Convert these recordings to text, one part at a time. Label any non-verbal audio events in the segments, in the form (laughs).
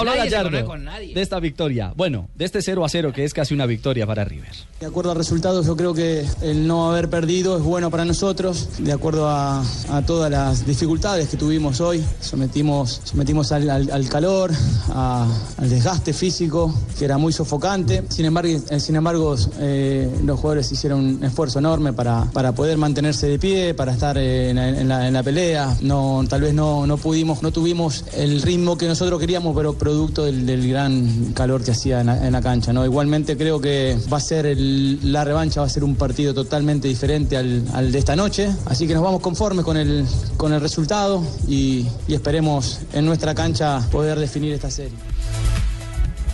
Se Gallardo conoce con nadie. de esta victoria. Bueno, de este 0 a 0 que es casi una victoria para River. De acuerdo al resultado, yo creo que el no haber perdido es bueno para nosotros. De acuerdo a, a todas las dificultades que tuvimos hoy, sometimos, sometimos al, al- al calor, a- al desgaste físico, que era muy sofocante. Sin embargo, eh, sin embargo eh, los jugadores hicieron un esfuerzo enorme para, para poder mantenerse de pie, para estar eh, en, la- en la, en la pelea. No, tal vez no, no pudimos, no tuvimos el ritmo que nosotros queríamos, pero producto del, del gran calor que hacía en la, en la cancha. ¿no? Igualmente creo que va a ser el- la revancha, va a ser un partido totalmente diferente al, al de esta noche. Así que nos vamos conformes con el, con el resultado y, y esperemos en nuestra cancha poder definir esta serie.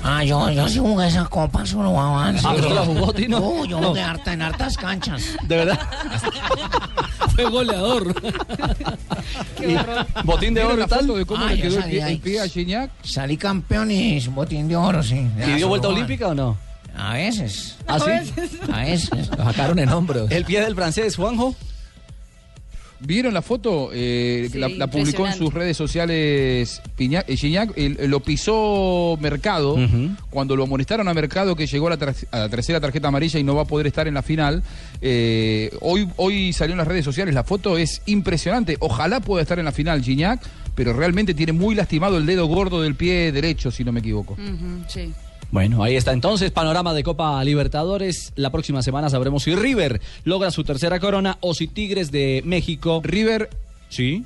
Ah, yo, yo sí jugué esa copa, solo avance. Ah, ¿pero la jugó, Tino? No, yo No. jugué harta, en hartas canchas. De verdad. (laughs) Fue goleador. (laughs) Y botín de ¿Vieron oro y tal. de cómo Ah, le yo quedó el salí el pie a Gignac? Salí campeón y botín de oro, sí. ¿Y dio vuelta olímpica o no? A veces. ¿Ah, sí? A veces. Lo sacaron en hombros. El pie del francés, Juanjo. ¿Vieron la foto? Eh, Sí, la, la publicó en sus redes sociales Piña- eh, Gignac. El- lo pisó Mercado cuando lo amonestaron a Mercado que llegó a la, ter- a la tercera tarjeta amarilla y no va a poder estar en la final. Eh, hoy, hoy salió en las redes sociales, la foto es impresionante. Ojalá pueda estar en la final Gignac, pero realmente tiene muy lastimado el dedo gordo del pie derecho, si no me equivoco. Sí. Bueno, ahí está entonces, panorama de Copa Libertadores. La próxima semana sabremos si River logra su tercera corona o si Tigres de México. River Sí.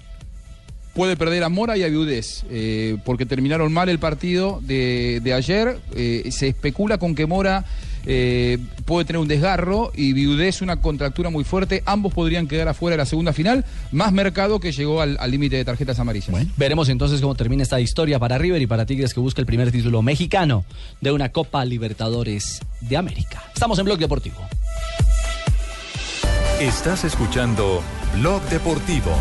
Puede perder a Mora y a Viudés, eh, porque terminaron mal el partido de, de ayer. Eh, se especula con que Mora eh, puede tener un desgarro y Viudés una contractura muy fuerte. Ambos podrían quedar afuera de la segunda final, más Mercado que llegó al límite de tarjetas amarillas. Bueno, veremos entonces cómo termina esta historia para River y para Tigres que busca el primer título mexicano de una Copa Libertadores de América. Estamos en Blog Deportivo. Estás escuchando Blog Deportivo.